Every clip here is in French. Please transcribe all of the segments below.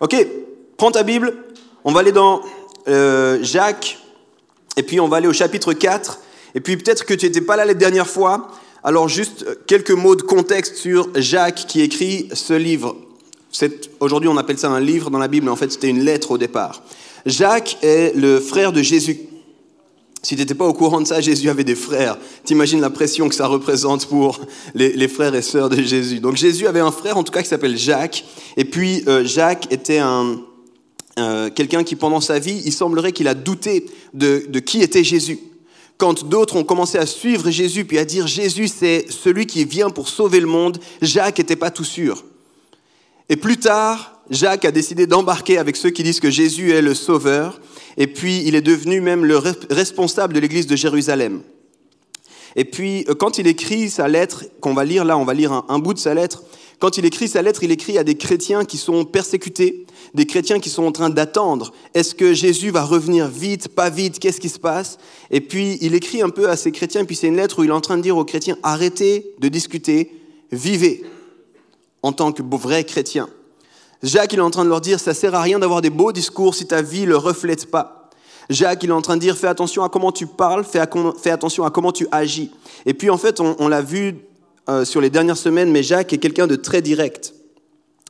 Ok, prends ta Bible, on va aller dans euh, Jacques, et puis on va aller au chapitre 4, et puis peut-être que tu n'étais pas là la dernière fois, alors juste quelques mots de contexte sur Jacques qui écrit ce livre. Aujourd'hui on appelle ça un livre dans la Bible, mais en fait c'était une lettre au départ. Jacques est le frère de Jésus. Si tu n'étais pas au courant de ça, Jésus avait des frères. T'imagines la pression que ça représente pour les, frères et sœurs de Jésus. Donc Jésus avait un frère, en tout cas, qui s'appelle Jacques. Et puis euh, Jacques était un, euh, quelqu'un qui, pendant sa vie, il semblerait qu'il a douté de, de qui était Jésus. Quand d'autres ont commencé à suivre Jésus, puis à dire Jésus, c'est celui qui vient pour sauver le monde, Jacques n'était pas tout sûr. Et plus tard, Jacques a décidé d'embarquer avec ceux qui disent que Jésus est le sauveur. Et puis, il est devenu même le responsable de l'église de Jérusalem. Et puis, euh, quand il écrit sa lettre, qu'on va lire là, on va lire un, bout de sa lettre, quand il écrit sa lettre, il écrit à des chrétiens qui sont persécutés, des chrétiens qui sont en train d'attendre. Est-ce que Jésus va revenir vite, pas vite, qu'est-ce qui se passe? Et puis il écrit un peu à ces chrétiens, puis c'est une lettre où il est en train de dire aux chrétiens, arrêtez de discuter, vivez en tant que vrais chrétiens. Jacques, il est en train de leur dire, ça sert à rien d'avoir des beaux discours si ta vie ne le reflète pas. Jacques, il est en train de dire, fais attention à comment tu parles, fais, attention à comment tu agis. Et puis, en fait, on, l'a vu euh, sur les dernières semaines, mais Jacques est quelqu'un de très direct.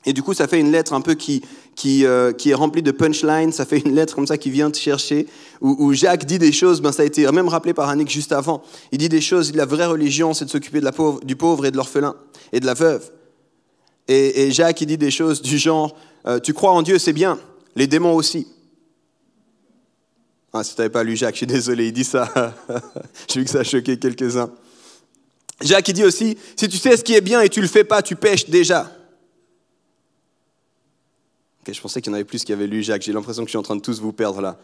Et du coup, ça fait une lettre un peu qui, qui, euh, qui est remplie de punchlines, ça fait une lettre comme ça qui vient te chercher, où, Jacques dit des choses, ben, ça a été même rappelé par Annick juste avant. Il dit des choses, la vraie religion, c'est de s'occuper de la pauvre, du pauvre et de l'orphelin et de la veuve. Et, Jacques, il dit des choses du genre, euh, tu crois en Dieu, c'est bien, les démons aussi. Ah, si tu n'avais pas lu Jacques, je suis désolé, il dit ça. J'ai vu que ça a choqué quelques-uns. Jacques, il dit aussi, si tu sais ce qui est bien et tu ne le fais pas, tu pêches déjà. Ok, je pensais qu'il y en avait plus qui avaient lu Jacques. J'ai l'impression que je suis en train de tous vous perdre là.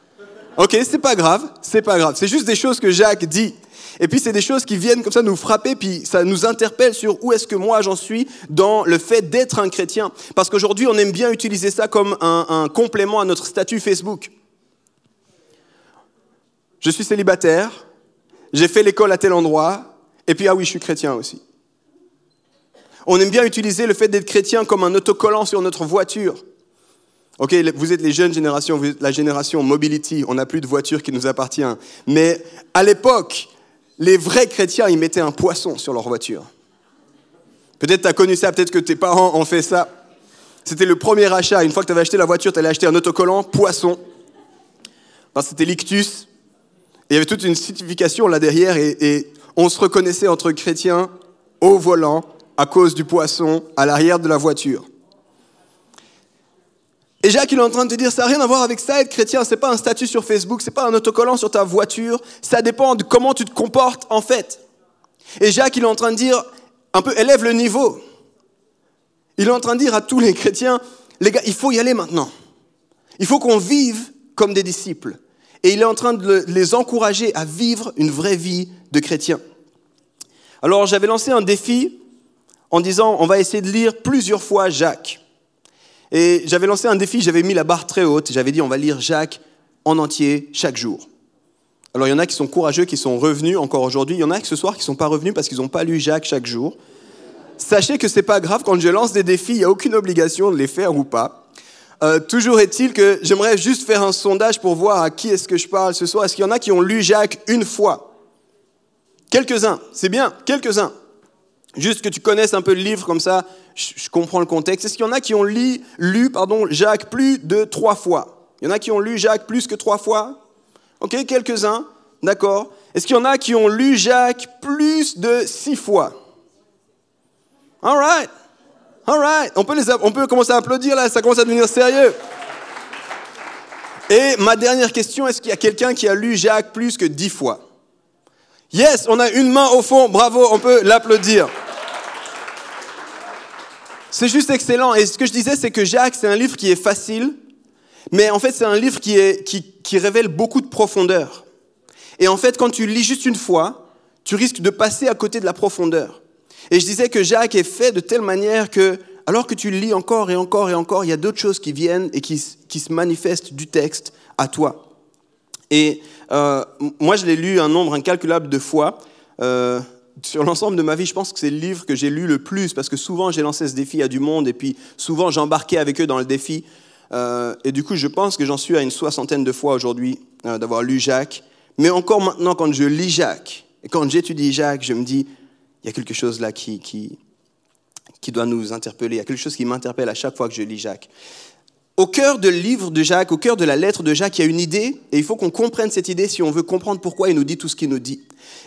Ok, c'est pas grave, c'est pas grave. C'est juste des choses que Jacques dit. Et puis c'est des choses qui viennent comme ça nous frapper, puis ça nous interpelle sur où est-ce que moi j'en suis dans le fait d'être un chrétien. Parce qu'aujourd'hui, on aime bien utiliser ça comme un, complément à notre statut Facebook. Je suis célibataire, j'ai fait l'école à tel endroit, et puis ah oui, je suis chrétien aussi. On aime bien utiliser le fait d'être chrétien comme un autocollant sur notre voiture. Ok, vous êtes les jeunes générations, la génération mobility, on n'a plus de voiture qui nous appartient. Mais à l'époque, les vrais chrétiens, ils mettaient un poisson sur leur voiture. Peut-être tu as connu ça, peut-être que tes parents ont fait ça. C'était le premier achat. Une fois que tu avais acheté la voiture, tu allais acheter un autocollant poisson. C'était l'ictus. il y avait toute une signification là derrière et on se reconnaissait entre chrétiens au volant à cause du poisson à l'arrière de la voiture. Et Jacques, il est en train de te dire, ça n'a rien à voir avec ça, être chrétien, c'est pas un statut sur Facebook, c'est pas un autocollant sur ta voiture, ça dépend de comment tu te comportes en fait. Et Jacques, il est en train de dire, un peu, élève le niveau. Il est en train de dire à tous les chrétiens, les gars, il faut y aller maintenant. Il faut qu'on vive comme des disciples. Et il est en train de les encourager à vivre une vraie vie de chrétien. Alors j'avais lancé un défi en disant, on va essayer de lire plusieurs fois Jacques. Et j'avais lancé un défi, j'avais mis la barre très haute, j'avais dit on va lire Jacques en entier chaque jour. Alors il y en a qui sont courageux, qui sont revenus encore aujourd'hui, il y en a qui ce soir qui ne sont pas revenus parce qu'ils n'ont pas lu Jacques chaque jour. Sachez que ce n'est pas grave, quand je lance des défis, il n'y a aucune obligation de les faire ou pas. Euh, toujours est-il que j'aimerais juste faire un sondage pour voir à qui est-ce que je parle ce soir. Est-ce qu'il y en a qui ont lu Jacques une fois? Quelques-uns, c'est bien, quelques-uns. Juste que tu connaisses un peu le livre comme ça, je, comprends le contexte. Est-ce qu'il y en a qui ont lu, Jacques plus de trois fois? Il y en a qui ont lu Jacques plus que trois fois? Ok, quelques-uns, d'accord. Est-ce qu'il y en a qui ont lu Jacques plus de six fois? All right, all right. On peut, les, on peut commencer à applaudir là, ça commence à devenir sérieux. Et ma dernière question, est-ce qu'il y a quelqu'un qui a lu Jacques plus que dix fois? Yes, on a une main au fond, bravo, on peut l'applaudir. C'est juste excellent. Et ce que je disais, c'est que Jacques, c'est un livre qui est facile, mais en fait, c'est un livre qui, révèle beaucoup de profondeur. Et en fait, quand tu lis juste une fois, tu risques de passer à côté de la profondeur. Et je disais que Jacques est fait de telle manière que, alors que tu lis encore et encore et encore, il y a d'autres choses qui viennent et qui, qui se manifestent du texte à toi. Et euh, moi, je l'ai lu un nombre incalculable de fois. Euh, sur l'ensemble de ma vie, je pense que c'est le livre que j'ai lu le plus parce que souvent j'ai lancé ce défi à du monde et puis souvent j'embarquais avec eux dans le défi. Euh, et du coup, je pense que j'en suis à une soixantaine de fois aujourd'hui euh, d'avoir lu Jacques. Mais encore maintenant, quand je lis Jacques, et quand j'étudie Jacques, je me dis, il y a quelque chose là qui, qui, qui doit nous interpeller. Il y a quelque chose qui m'interpelle à chaque fois que je lis Jacques. Au cœur du livre de Jacques, au cœur de la lettre de Jacques, il y a une idée, et il faut qu'on comprenne cette idée si on veut comprendre pourquoi il nous dit tout ce qu'il nous dit.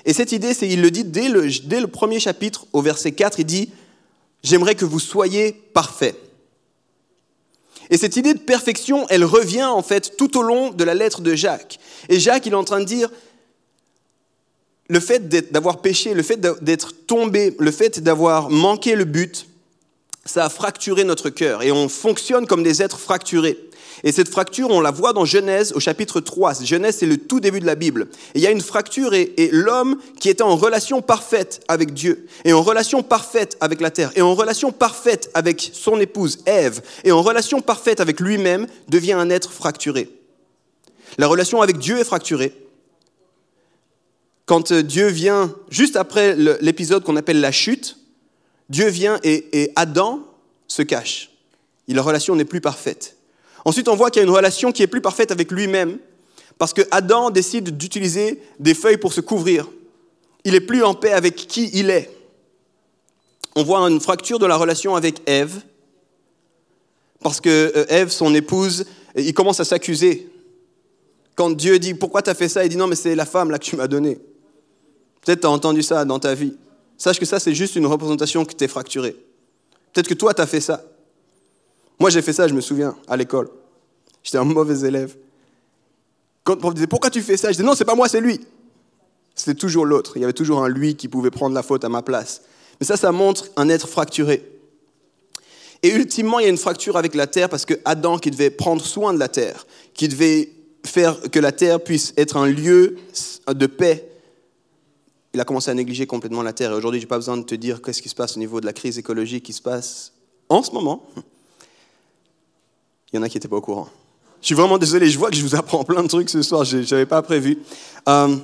Et cette idée, c'est, il le dit dès le, dès le premier chapitre, au verset 4, il dit, J'aimerais que vous soyez parfaits. Et cette idée de perfection, elle revient en fait tout au long de la lettre de Jacques. Et Jacques, il est en train de dire, le fait d'avoir péché, le fait d'être tombé, le fait d'avoir manqué le but, ça a fracturé notre cœur et on fonctionne comme des êtres fracturés. Et cette fracture, on la voit dans Genèse au chapitre 3. Genèse, c'est le tout début de la Bible. Et il y a une fracture et, et l'homme qui était en relation parfaite avec Dieu, et en relation parfaite avec la terre, et en relation parfaite avec son épouse Ève, et en relation parfaite avec lui-même, devient un être fracturé. La relation avec Dieu est fracturée. Quand Dieu vient, juste après l'épisode qu'on appelle la chute, Dieu vient et, Adam se cache. La relation n'est plus parfaite. Ensuite, on voit qu'il y a une relation qui est plus parfaite avec lui-même, parce que Adam décide d'utiliser des feuilles pour se couvrir. Il est plus en paix avec qui il est. On voit une fracture de la relation avec Ève, parce que euh, Ève, son épouse, il commence à s'accuser. Quand Dieu dit pourquoi tu as fait ça, il dit non mais c'est la femme là que tu m'as donnée. Peut-être tu as entendu ça dans ta vie. Sache que ça c'est juste une représentation que tu es fracturée. Peut-être que toi tu as fait ça. Moi, j'ai fait ça, je me souviens, à l'école. J'étais un mauvais élève. Quand le prof disait Pourquoi tu fais ça? Je disais Non, c'est pas moi, c'est lui. C'était toujours l'autre. Il y avait toujours un lui qui pouvait prendre la faute à ma place. Mais ça, ça montre un être fracturé. Et ultimement, il y a une fracture avec la terre parce que Adam, qui devait prendre soin de la terre, qui devait faire que la terre puisse être un lieu de paix, il a commencé à négliger complètement la terre. Et aujourd'hui, je n'ai pas besoin de te dire qu'est-ce qui se passe au niveau de la crise écologique qui se passe en ce moment. Il y en a qui n'étaient pas au courant. Je suis vraiment désolé, je vois que je vous apprends plein de trucs ce soir, je n'avais pas prévu. Euh,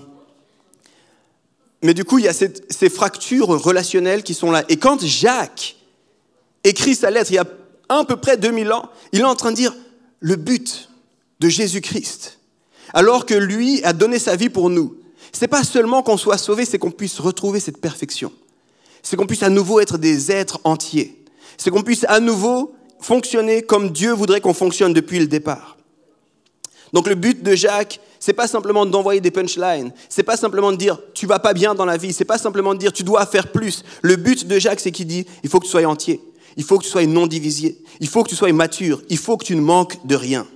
mais du coup, il y a ces fractures relationnelles qui sont là. Et quand Jacques écrit sa lettre, il y a à peu près 2000 ans, il est en train de dire le but de Jésus-Christ, alors que lui a donné sa vie pour nous. C'est pas seulement qu'on soit sauvé, c'est qu'on puisse retrouver cette perfection. C'est qu'on puisse à nouveau être des êtres entiers. C'est qu'on puisse à nouveau fonctionner comme Dieu voudrait qu'on fonctionne depuis le départ. Donc le but de Jacques, c'est pas simplement d'envoyer des punchlines, c'est pas simplement de dire tu vas pas bien dans la vie, c'est pas simplement de dire tu dois faire plus. Le but de Jacques, c'est qu'il dit il faut que tu sois entier, il faut que tu sois non divisé, il faut que tu sois mature, il faut que tu ne manques de rien.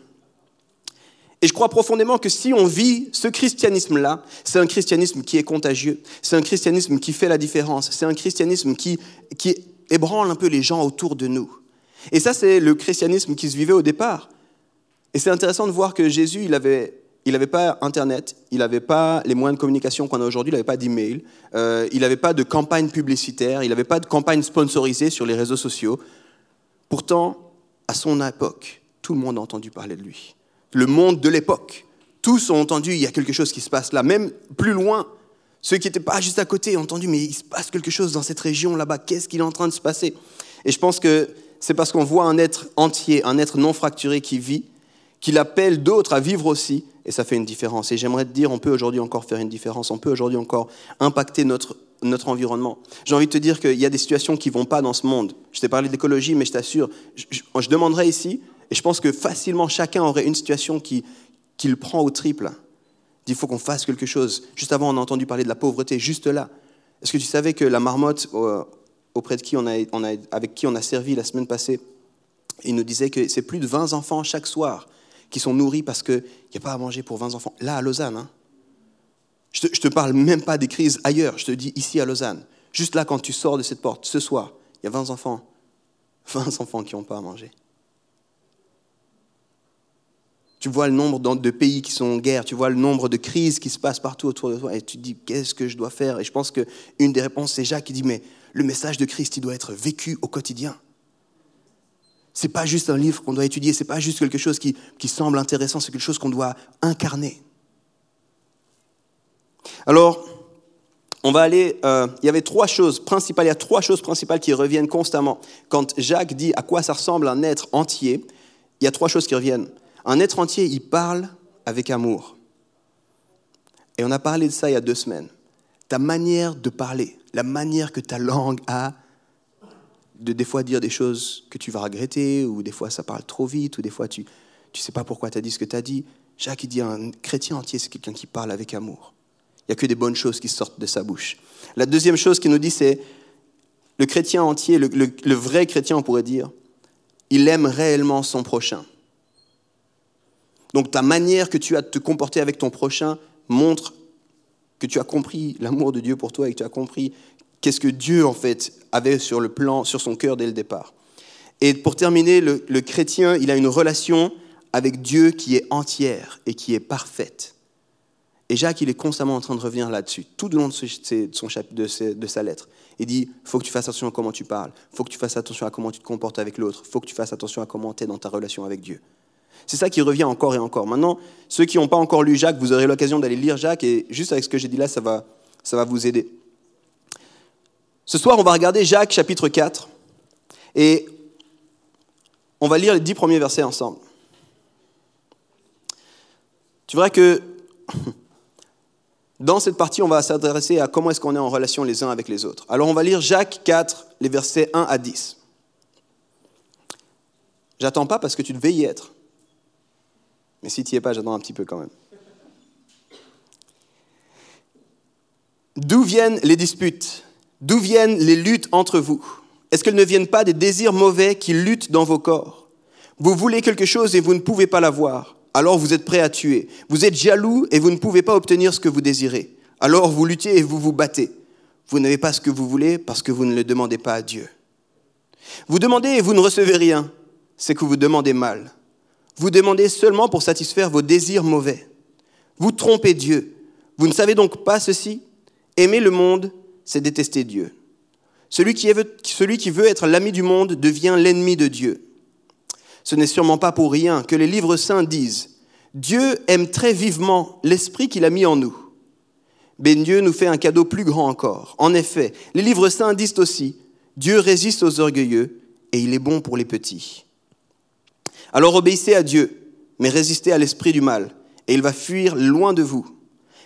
Et je crois profondément que si on vit ce christianisme-là, c'est un christianisme qui est contagieux, c'est un christianisme qui fait la différence, c'est un christianisme qui, qui ébranle un peu les gens autour de nous. Et ça, c'est le christianisme qui se vivait au départ. Et c'est intéressant de voir que Jésus, il n'avait il avait pas Internet, il n'avait pas les moyens de communication qu'on a aujourd'hui, il n'avait pas d'email, euh, il n'avait pas de campagne publicitaire, il n'avait pas de campagne sponsorisée sur les réseaux sociaux. Pourtant, à son époque, tout le monde a entendu parler de lui. Le monde de l'époque, tous ont entendu, il y a quelque chose qui se passe là. Même plus loin, ceux qui n'étaient pas juste à côté ont entendu, mais il se passe quelque chose dans cette région là-bas, qu'est-ce qu'il est en train de se passer? Et je pense que c'est parce qu'on voit un être entier, un être non fracturé qui vit, qu'il appelle d'autres à vivre aussi, et ça fait une différence. Et j'aimerais te dire, on peut aujourd'hui encore faire une différence, on peut aujourd'hui encore impacter notre, notre environnement. J'ai envie de te dire qu'il y a des situations qui vont pas dans ce monde. Je t'ai parlé d'écologie, mais je t'assure, je, je, demanderai ici, et je pense que facilement chacun aurait une situation qui, le prend au triple. Il faut qu'on fasse quelque chose. Juste avant, on a entendu parler de la pauvreté, juste là. Est-ce que tu savais que la marmotte, auprès de qui on a, avec qui on a servi la semaine passée, il nous disait que c'est plus de 20 enfants chaque soir qui sont nourris parce qu'il n'y a pas à manger pour 20 enfants. Là, à Lausanne, hein. je ne te, te, parle même pas des crises ailleurs, je te dis ici à Lausanne. Juste là, quand tu sors de cette porte, ce soir, il y a 20 enfants. 20 enfants qui n'ont pas à manger. Tu vois le nombre de pays qui sont en guerre, tu vois le nombre de crises qui se passent partout autour de toi, et tu te dis, qu'est-ce que je dois faire? Et je pense qu'une des réponses, c'est Jacques qui dit, mais le message de Christ, il doit être vécu au quotidien. Ce n'est pas juste un livre qu'on doit étudier, ce n'est pas juste quelque chose qui, semble intéressant, c'est quelque chose qu'on doit incarner. Alors, on va aller. Euh, il y avait trois choses principales. Il y a trois choses principales qui reviennent constamment. Quand Jacques dit à quoi ça ressemble un être entier, il y a trois choses qui reviennent. Un être entier, il parle avec amour. Et on a parlé de ça il y a deux semaines. Ta manière de parler, la manière que ta langue a de des fois dire des choses que tu vas regretter, ou des fois ça parle trop vite, ou des fois tu ne sais pas pourquoi tu as dit ce que tu as dit. Jacques, il dit un chrétien entier, c'est quelqu'un qui parle avec amour. Il n'y a que des bonnes choses qui sortent de sa bouche. La deuxième chose qu'il nous dit, c'est le chrétien entier, le, vrai chrétien, on pourrait dire, il aime réellement son prochain. Donc ta manière que tu as de te comporter avec ton prochain montre que tu as compris l'amour de Dieu pour toi et que tu as compris qu'est-ce que Dieu en fait avait sur le plan, sur son cœur dès le départ. Et pour terminer, le, chrétien, il a une relation avec Dieu qui est entière et qui est parfaite. Et Jacques, il est constamment en train de revenir là-dessus, tout au long de, son de, de sa lettre. Il dit, faut que tu fasses attention à comment tu parles, faut que tu fasses attention à comment tu te comportes avec l'autre, faut que tu fasses attention à comment tu es dans ta relation avec Dieu. C'est ça qui revient encore et encore. Maintenant, ceux qui n'ont pas encore lu Jacques, vous aurez l'occasion d'aller lire Jacques, et juste avec ce que j'ai dit là, ça va, ça va vous aider. Ce soir, on va regarder Jacques chapitre 4, et on va lire les dix premiers versets ensemble. Tu verras que dans cette partie, on va s'intéresser à comment est-ce qu'on est en relation les uns avec les autres. Alors on va lire Jacques 4, les versets 1 à 10. J'attends pas parce que tu devais y être. Mais si tu n'y es pas, j'attends un petit peu quand même. D'où viennent les disputes? D'où viennent les luttes entre vous? Est-ce qu'elles ne viennent pas des désirs mauvais qui luttent dans vos corps? Vous voulez quelque chose et vous ne pouvez pas l'avoir alors vous êtes prêt à tuer. Vous êtes jaloux et vous ne pouvez pas obtenir ce que vous désirez. Alors vous luttez et vous vous battez. Vous n'avez pas ce que vous voulez parce que vous ne le demandez pas à Dieu. Vous demandez et vous ne recevez rien. C'est que vous demandez mal. Vous demandez seulement pour satisfaire vos désirs mauvais. Vous trompez Dieu. Vous ne savez donc pas ceci? Aimer le monde, c'est détester Dieu. Celui qui, veut, être l'ami du monde devient l'ennemi de Dieu. Ce n'est sûrement pas pour rien que les livres saints disent Dieu aime très vivement l'esprit qu'il a mis en nous. Mais Dieu nous fait un cadeau plus grand encore. En effet, les livres saints disent aussi Dieu résiste aux orgueilleux et il est bon pour les petits. Alors obéissez à Dieu, mais résistez à l'esprit du mal, et il va fuir loin de vous.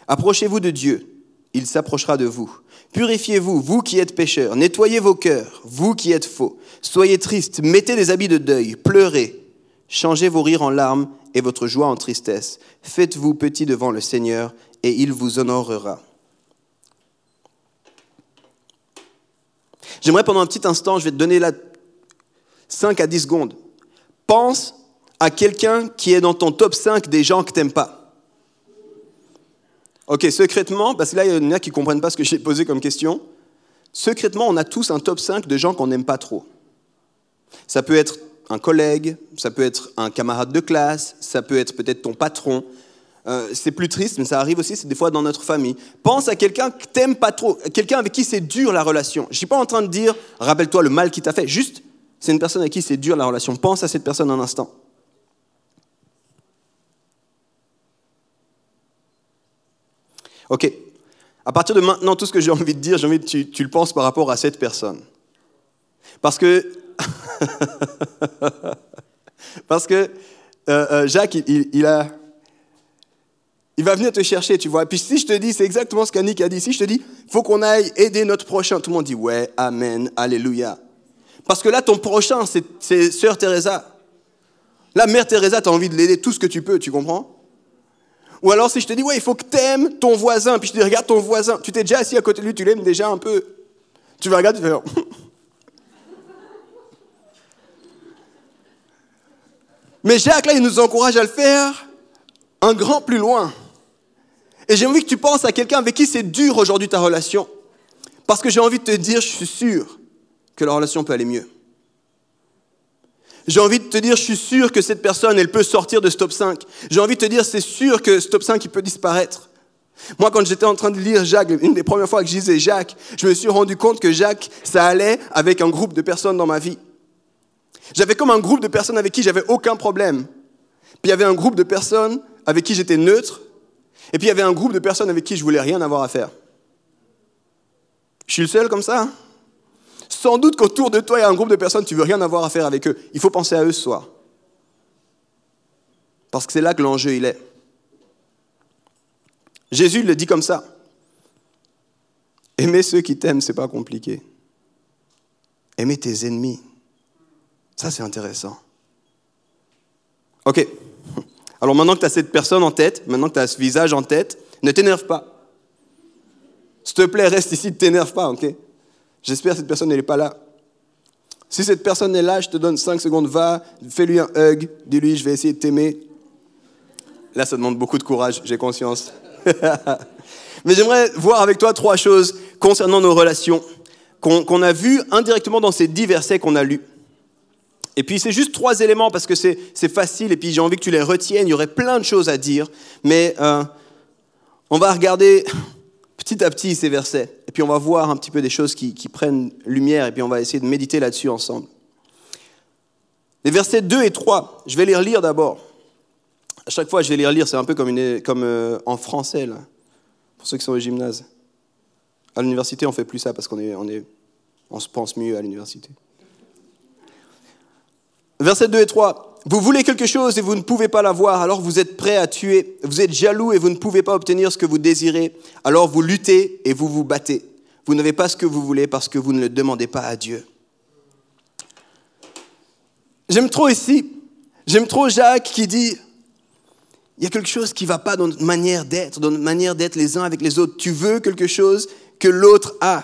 Approchez-vous de Dieu, il s'approchera de vous. Purifiez-vous, vous qui êtes pécheurs, nettoyez vos cœurs, vous qui êtes faux. Soyez tristes, mettez des habits de deuil, pleurez, changez vos rires en larmes et votre joie en tristesse. Faites-vous petit devant le Seigneur et il vous honorera. J'aimerais pendant un petit instant, je vais te donner là 5 à 10 secondes. Pense à quelqu'un qui est dans ton top 5 des gens que tu n'aimes pas. Ok, secrètement, parce que là, il y en a qui ne comprennent pas ce que j'ai posé comme question. Secrètement, on a tous un top 5 de gens qu'on n'aime pas trop. Ça peut être un collègue, ça peut être un camarade de classe, ça peut être peut-être ton patron. Euh, c'est plus triste, mais ça arrive aussi, c'est des fois dans notre famille. Pense à quelqu'un que t'aimes pas trop, quelqu'un avec qui c'est dur la relation. Je suis pas en train de dire, rappelle-toi le mal qu'il t'a fait. Juste, c'est une personne avec qui c'est dur la relation. Pense à cette personne un instant. Ok. À partir de maintenant, tout ce que j'ai envie de dire, j'ai envie que tu, le penses par rapport à cette personne. Parce que, parce que euh, euh, Jacques, il, a, il va venir te chercher, tu vois. Puis si je te dis, c'est exactement ce qu'Annick a dit, si je te dis, faut qu'on aille aider notre prochain, tout le monde dit, ouais, amen, alléluia. Parce que là, ton prochain, c'est Sœur Teresa. La Mère Teresa, tu as envie de l'aider tout ce que tu peux, tu comprends? Ou alors si je te dis, ouais, il faut que tu aimes ton voisin, puis je te dis, regarde ton voisin, tu t'es déjà assis à côté de lui, tu l'aimes déjà un peu. Tu vas regarder, tu vas. Mais Jacques, là, il nous encourage à le faire un grand plus loin. Et j'ai envie que tu penses à quelqu'un avec qui c'est dur aujourd'hui ta relation. Parce que j'ai envie de te dire, je suis sûr que la relation peut aller mieux. J'ai envie de te dire, je suis sûr que cette personne, elle peut sortir de Stop 5. J'ai envie de te dire, c'est sûr que Stop 5, il peut disparaître. Moi, quand j'étais en train de lire Jacques, une des premières fois que je lisais Jacques, je me suis rendu compte que Jacques, ça allait avec un groupe de personnes dans ma vie. J'avais comme un groupe de personnes avec qui j'avais aucun problème. Puis il y avait un groupe de personnes avec qui j'étais neutre. Et puis il y avait un groupe de personnes avec qui je voulais rien avoir à faire. Je suis le seul comme ça. Sans doute qu'autour de toi, il y a un groupe de personnes, tu veux rien avoir à faire avec eux. Il faut penser à eux ce soir. Parce que c'est là que l'enjeu il est. Jésus le dit comme ça. Aimer ceux qui t'aiment, c'est pas compliqué. Aimer tes ennemis, ça c'est intéressant. Ok. Alors maintenant que tu as cette personne en tête, maintenant que tu as ce visage en tête, ne t'énerve pas. S'il te plaît, reste ici, ne t'énerve pas, ok? J'espère que cette personne n'est pas là. Si cette personne est là, je te donne 5 secondes, va, fais-lui un hug, dis-lui, je vais essayer de t'aimer. Là, ça demande beaucoup de courage, j'ai conscience. Mais j'aimerais voir avec toi trois choses concernant nos relations qu'on a vues indirectement dans ces dix versets qu'on a lus. Et puis c'est juste trois éléments parce que c'est facile et puis j'ai envie que tu les retiennes. Il y aurait plein de choses à dire, mais euh, on va regarder petit à petit ces versets et puis on va voir un petit peu des choses qui, prennent lumière et puis on va essayer de méditer là-dessus ensemble. Les versets 2 et 3, je vais les relire d'abord. À chaque fois, je vais les relire, c'est un peu comme, euh, en français, là, pour ceux qui sont au gymnase. À l'université, on fait plus ça parce qu'on se pense mieux à l'université. Versets 2 et 3. Vous voulez quelque chose et vous ne pouvez pas l'avoir, alors vous êtes prêt à tuer. Vous êtes jaloux et vous ne pouvez pas obtenir ce que vous désirez, alors vous luttez et vous vous battez. Vous n'avez pas ce que vous voulez parce que vous ne le demandez pas à Dieu. J'aime trop ici, j'aime trop Jacques qui dit, il y a quelque chose qui ne va pas dans notre manière d'être, dans notre manière d'être les uns avec les autres. Tu veux quelque chose que l'autre a.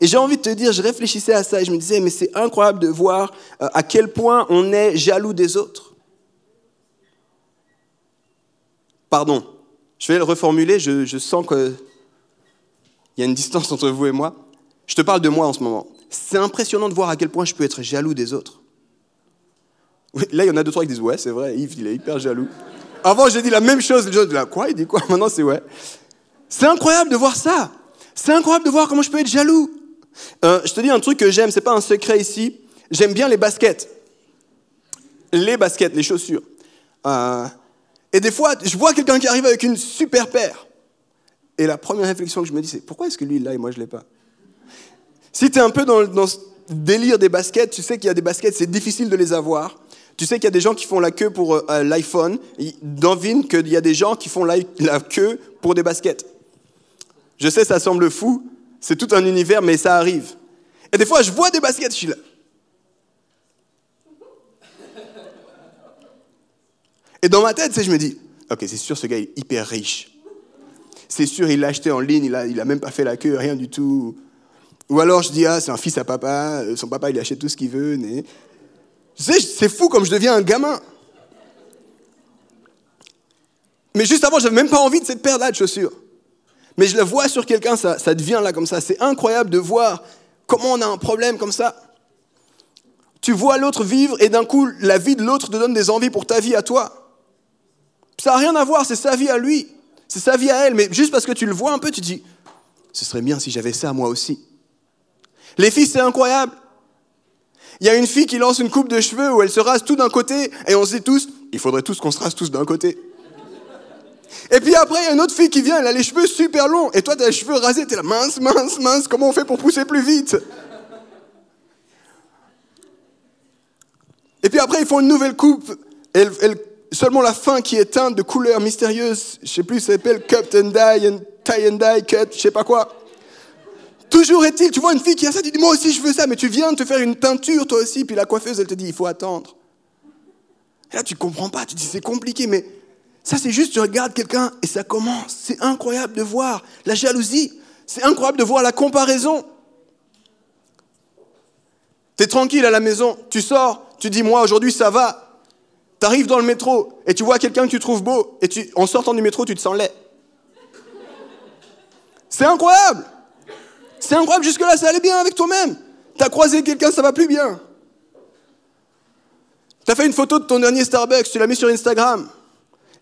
Et j'ai envie de te dire, je réfléchissais à ça et je me disais, mais c'est incroyable de voir euh, à quel point on est jaloux des autres. Pardon, je vais le reformuler, je, sens qu'il y a une distance entre vous et moi. Je te parle de moi en ce moment. C'est impressionnant de voir à quel point je peux être jaloux des autres. Là, il y en a deux, trois qui disent, ouais, c'est vrai, Yves, il est hyper jaloux. Avant, j'ai dit la même chose, les gens disent, quoi, il dit quoi? Maintenant, c'est ouais. C'est incroyable de voir ça. C'est incroyable de voir comment je peux être jaloux. Euh, je te dis un truc que j'aime, c'est pas un secret ici. J'aime bien les baskets. Les baskets, les chaussures. Euh, et des fois, je vois quelqu'un qui arrive avec une super paire. Et la première réflexion que je me dis, c'est pourquoi est-ce que lui il l'a et moi je l'ai pas? Si tu es un peu dans, dans ce délire des baskets, tu sais qu'il y a des baskets, c'est difficile de les avoir. Tu sais qu'il y a des gens qui font la queue pour euh, l'iPhone. Devine qu'il y a des gens qui font la queue pour des baskets. Je sais, ça semble fou, c'est tout un univers, mais ça arrive. Et des fois, je vois des baskets, je suis là. Et dans ma tête, je me dis, ok, c'est sûr, ce gars est hyper riche. C'est sûr, il l'a acheté en ligne, il n'a a même pas fait la queue, rien du tout. Ou alors je dis, ah, c'est un fils à papa, euh, son papa, il achète tout ce qu'il veut. C'est fou comme je deviens un gamin. Mais juste avant, j'avais même pas envie de cette paire-là de chaussures. Mais je la vois sur quelqu'un, ça, ça devient là comme ça. C'est incroyable de voir comment on a un problème comme ça. Tu vois l'autre vivre et d'un coup, la vie de l'autre te donne des envies pour ta vie à toi. Ça n'a rien à voir, c'est sa vie à lui. C'est sa vie à elle. Mais juste parce que tu le vois un peu, tu dis, ce serait bien si j'avais ça moi aussi. Les filles, c'est incroyable. Il y a une fille qui lance une coupe de cheveux où elle se rase tout d'un côté et on sait tous, il faudrait tous qu'on se rase tous d'un côté. Et puis après, il y a une autre fille qui vient, elle a les cheveux super longs. Et toi, tu as les cheveux rasés, tu es là, mince, mince, mince, comment on fait pour pousser plus vite? Et puis après, ils font une nouvelle coupe. Seulement la fin qui est teinte de couleurs mystérieuses. Je sais plus, ça s'appelle cut and dye, and tie and dye, cut, je sais pas quoi. Toujours est-il, tu vois une fille qui a ça, tu dis, moi aussi je veux ça, mais tu viens de te faire une teinture toi aussi, puis la coiffeuse, elle te dit, il faut attendre. Et là, tu comprends pas, tu dis, c'est compliqué, mais ça, c'est juste, tu regardes quelqu'un et ça commence. C'est incroyable de voir la jalousie. C'est incroyable de voir la comparaison. Tu es tranquille à la maison, tu sors, tu dis, moi, aujourd'hui, ça va. Tu arrives dans le métro et tu vois quelqu'un que tu trouves beau et tu, en sortant du métro, tu te sens laid. C'est incroyable. C'est incroyable, jusque-là, ça allait bien avec toi-même. Tu as croisé quelqu'un, ça va plus bien. Tu as fait une photo de ton dernier Starbucks, tu l'as mis sur Instagram.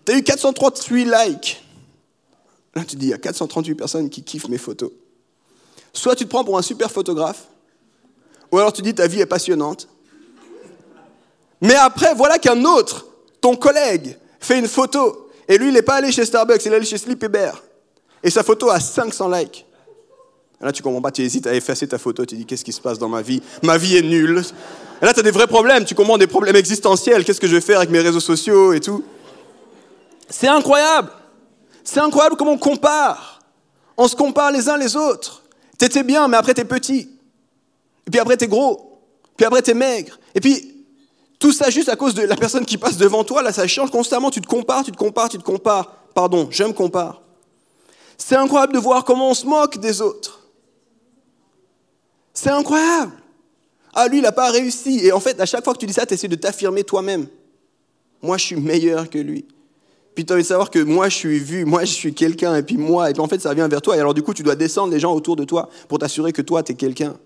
Tu as eu 438 likes. Là, tu dis, il y a 438 personnes qui kiffent mes photos. Soit tu te prends pour un super photographe, ou alors tu dis, ta vie est passionnante. Mais après, voilà qu'un autre, ton collègue, fait une photo, et lui, il n'est pas allé chez Starbucks, il est allé chez Sleepy Bear. Et sa photo a 500 likes. Là, tu comprends pas, tu hésites à effacer ta photo, tu dis, qu'est-ce qui se passe dans ma vie? Ma vie est nulle. Là, tu as des vrais problèmes, tu comprends des problèmes existentiels. Qu'est-ce que je vais faire avec mes réseaux sociaux et tout? C'est incroyable. C'est incroyable comment on compare. On se compare les uns les autres. T'étais bien, mais après t'es petit. Et puis après t'es gros. Puis après t'es maigre. Et puis tout ça juste à cause de la personne qui passe devant toi. Là, ça change constamment. Tu te compares, tu te compares, tu te compares. Pardon, je me compare. C'est incroyable de voir comment on se moque des autres. C'est incroyable. Ah, lui, il n'a pas réussi. Et en fait, à chaque fois que tu dis ça, tu essaies de t'affirmer toi-même. Moi, je suis meilleur que lui. Puis tu as savoir que moi, je suis vu, moi, je suis quelqu'un, et puis moi, et puis en fait, ça vient vers toi. Et alors, du coup, tu dois descendre les gens autour de toi pour t'assurer que toi, tu es quelqu'un.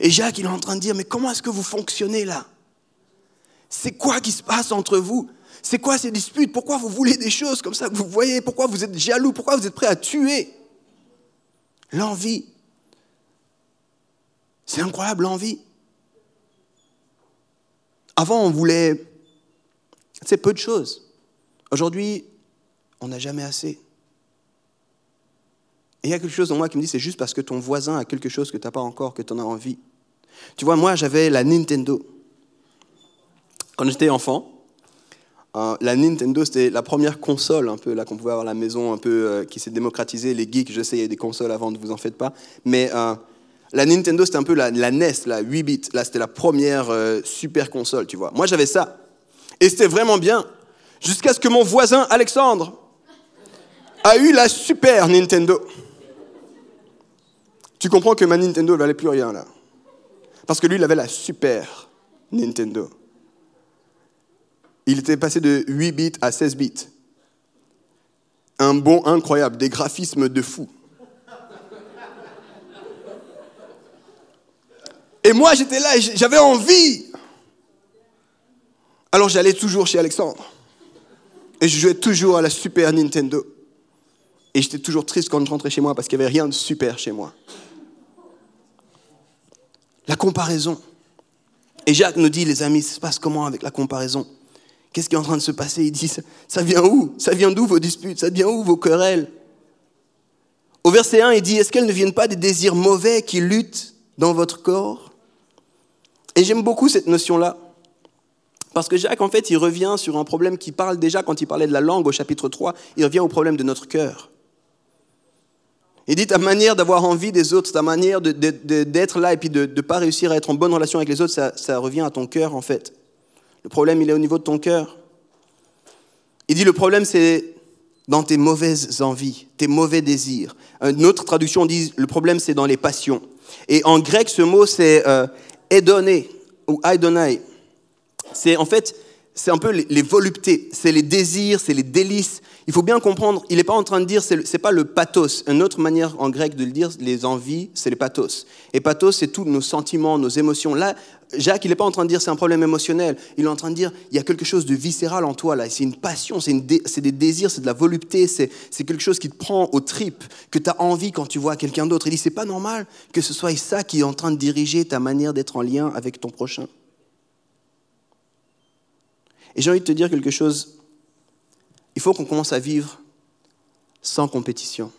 Et Jacques, il est en train de dire, mais comment est-ce que vous fonctionnez là? C'est quoi qui se passe entre vous? C'est quoi ces disputes? Pourquoi vous voulez des choses comme ça que vous voyez? Pourquoi vous êtes jaloux? Pourquoi vous êtes prêt à tuer? L'envie. C'est incroyable, l'envie. Avant, on voulait, c'est peu de choses. Aujourd'hui, on n'a jamais assez. Et il y a quelque chose en moi qui me dit, c'est juste parce que ton voisin a quelque chose que tu n'as pas encore, que tu en as envie. Tu vois, moi, j'avais la Nintendo. Quand j'étais enfant, euh, la Nintendo, c'était la première console un peu là qu'on pouvait avoir à la maison, un peu euh, qui s'est démocratisée. Les geeks, je sais, il y a des consoles avant, ne vous en faites pas. Mais euh, la Nintendo, c'était un peu la, NES, la 8 bits. Là, c'était la première super console, tu vois. Moi, j'avais ça. Et c'était vraiment bien. Jusqu'à ce que mon voisin, Alexandre, a eu la super Nintendo. Tu comprends que ma Nintendo ne valait plus rien, là. Parce que lui, il avait la super Nintendo. Il était passé de 8 bits à 16 bits. Un bon incroyable, des graphismes de fou. Et moi, j'étais là j'avais envie. Alors j'allais toujours chez Alexandre. Et je jouais toujours à la Super Nintendo. Et j'étais toujours triste quand je rentrais chez moi parce qu'il n'y avait rien de super chez moi. La comparaison. Et Jacques nous dit, les amis, ça se passe comment avec la comparaison? Qu'est-ce qui est en train de se passer? Il dit, ça vient où? Ça vient d'où vos disputes? Ça vient où vos querelles? Au verset 1, il dit, est-ce qu'elles ne viennent pas des désirs mauvais qui luttent dans votre corps? Et j'aime beaucoup cette notion-là. Parce que Jacques, en fait, il revient sur un problème qui parle déjà quand il parlait de la langue au chapitre 3, il revient au problème de notre cœur. Il dit ta manière d'avoir envie des autres, ta manière d'être là et puis de ne pas réussir à être en bonne relation avec les autres, ça, revient à ton cœur en fait. Le problème, il est au niveau de ton cœur. Il dit le problème, c'est dans tes mauvaises envies, tes mauvais désirs. Une autre traduction dit le problème, c'est dans les passions. Et en grec, ce mot, c'est euh, ou Aidonai, c'est en fait, c'est un peu les, voluptés, c'est les désirs, c'est les délices. Il faut bien comprendre, il n'est pas en train de dire, ce n'est pas le pathos. Une autre manière en grec de le dire, les envies, c'est les pathos. Et pathos, c'est tous nos sentiments, nos émotions. Là, Jacques, il n'est pas en train de dire c'est un problème émotionnel. Il est en train de dire il y a quelque chose de viscéral en toi là. C'est une passion, c'est des désirs, c'est de la volupté, c'est quelque chose qui te prend aux tripes, que tu as envie quand tu vois quelqu'un d'autre. Il dit c'est pas normal que ce soit ça qui est en train de diriger ta manière d'être en lien avec ton prochain. Et j'ai envie de te dire quelque chose. Il faut qu'on commence à vivre sans compétition.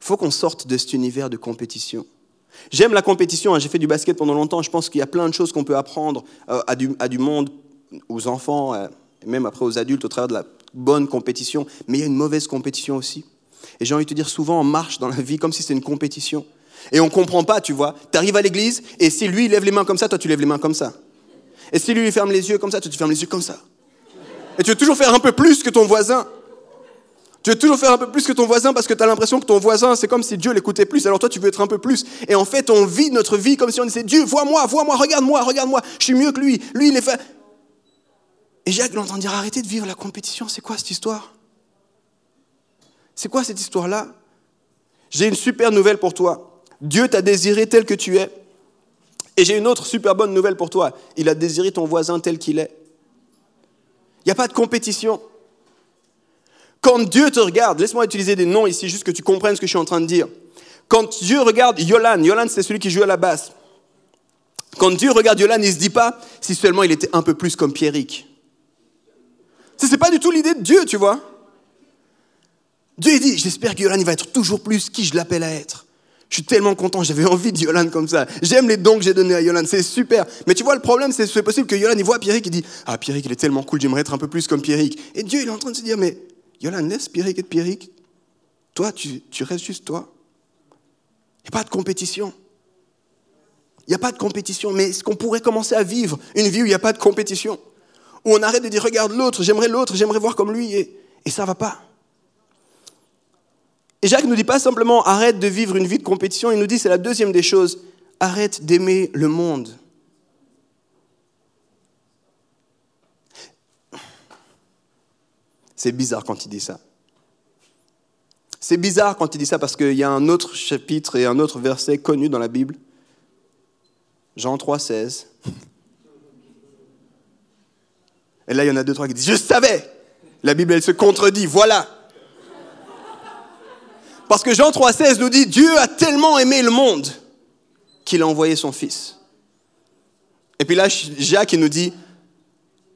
Il faut qu'on sorte de cet univers de compétition. J'aime la compétition, hein. j'ai fait du basket pendant longtemps, je pense qu'il y a plein de choses qu'on peut apprendre euh, à, du, monde, aux enfants, euh, et même après aux adultes au travers de la bonne compétition, mais il y a une mauvaise compétition aussi. Et j'ai envie de te dire, souvent on marche dans la vie comme si c'était une compétition. Et on ne comprend pas, tu vois. Tu arrives à l'église, et si lui il lève les mains comme ça, toi tu lèves les mains comme ça. Et si lui il ferme les yeux comme ça, toi tu fermes les yeux comme ça. Et tu veux toujours faire un peu plus que ton voisin. Tu veux toujours faire un peu plus que ton voisin parce que tu as l'impression que ton voisin, c'est comme si Dieu l'écoutait plus. Alors toi, tu veux être un peu plus. Et en fait, on vit notre vie comme si on disait Dieu, vois-moi, vois-moi, regarde-moi, regarde-moi. Je suis mieux que lui. Lui, il est fait. Et Jacques l'entend dire arrêtez de vivre la compétition. C'est quoi cette histoire? C'est quoi cette histoire-là? J'ai une super nouvelle pour toi. Dieu t'a désiré tel que tu es. Et j'ai une autre super bonne nouvelle pour toi. Il a désiré ton voisin tel qu'il est. Il n'y a pas de compétition. Quand Dieu te regarde, laisse-moi utiliser des noms ici, juste que tu comprennes ce que je suis en train de dire. Quand Dieu regarde Yolan, Yolan c'est celui qui joue à la basse. Quand Dieu regarde Yolan, il ne se dit pas si seulement il était un peu plus comme Pierrick. Ce n'est pas du tout l'idée de Dieu, tu vois. Dieu dit, j'espère que Yolan va être toujours plus qui je l'appelle à être. Je suis tellement content, j'avais envie de Yolande comme ça. J'aime les dons que j'ai donnés à Yolande, c'est super. Mais tu vois, le problème, c'est c'est possible que Yolande, il voit Pierrick et dit Ah, Pierrick, il est tellement cool, j'aimerais être un peu plus comme Pierrick. Et Dieu, il est en train de se dire Mais Yolande, laisse Pierrick être Pierrick. Toi, tu, tu restes juste toi. Il n'y a pas de compétition. Il n'y a pas de compétition. Mais est-ce qu'on pourrait commencer à vivre une vie où il n'y a pas de compétition? Où on arrête de dire Regarde l'autre, j'aimerais l'autre, j'aimerais voir comme lui. Et, et ça va pas. Et Jacques ne nous dit pas simplement arrête de vivre une vie de compétition, il nous dit, c'est la deuxième des choses, arrête d'aimer le monde. C'est bizarre quand il dit ça. C'est bizarre quand il dit ça parce qu'il y a un autre chapitre et un autre verset connu dans la Bible. Jean 3, 16. Et là, il y en a deux, trois qui disent, je savais. La Bible, elle se contredit. Voilà. Parce que Jean 3,16 nous dit Dieu a tellement aimé le monde qu'il a envoyé son Fils. Et puis là, Jacques il nous dit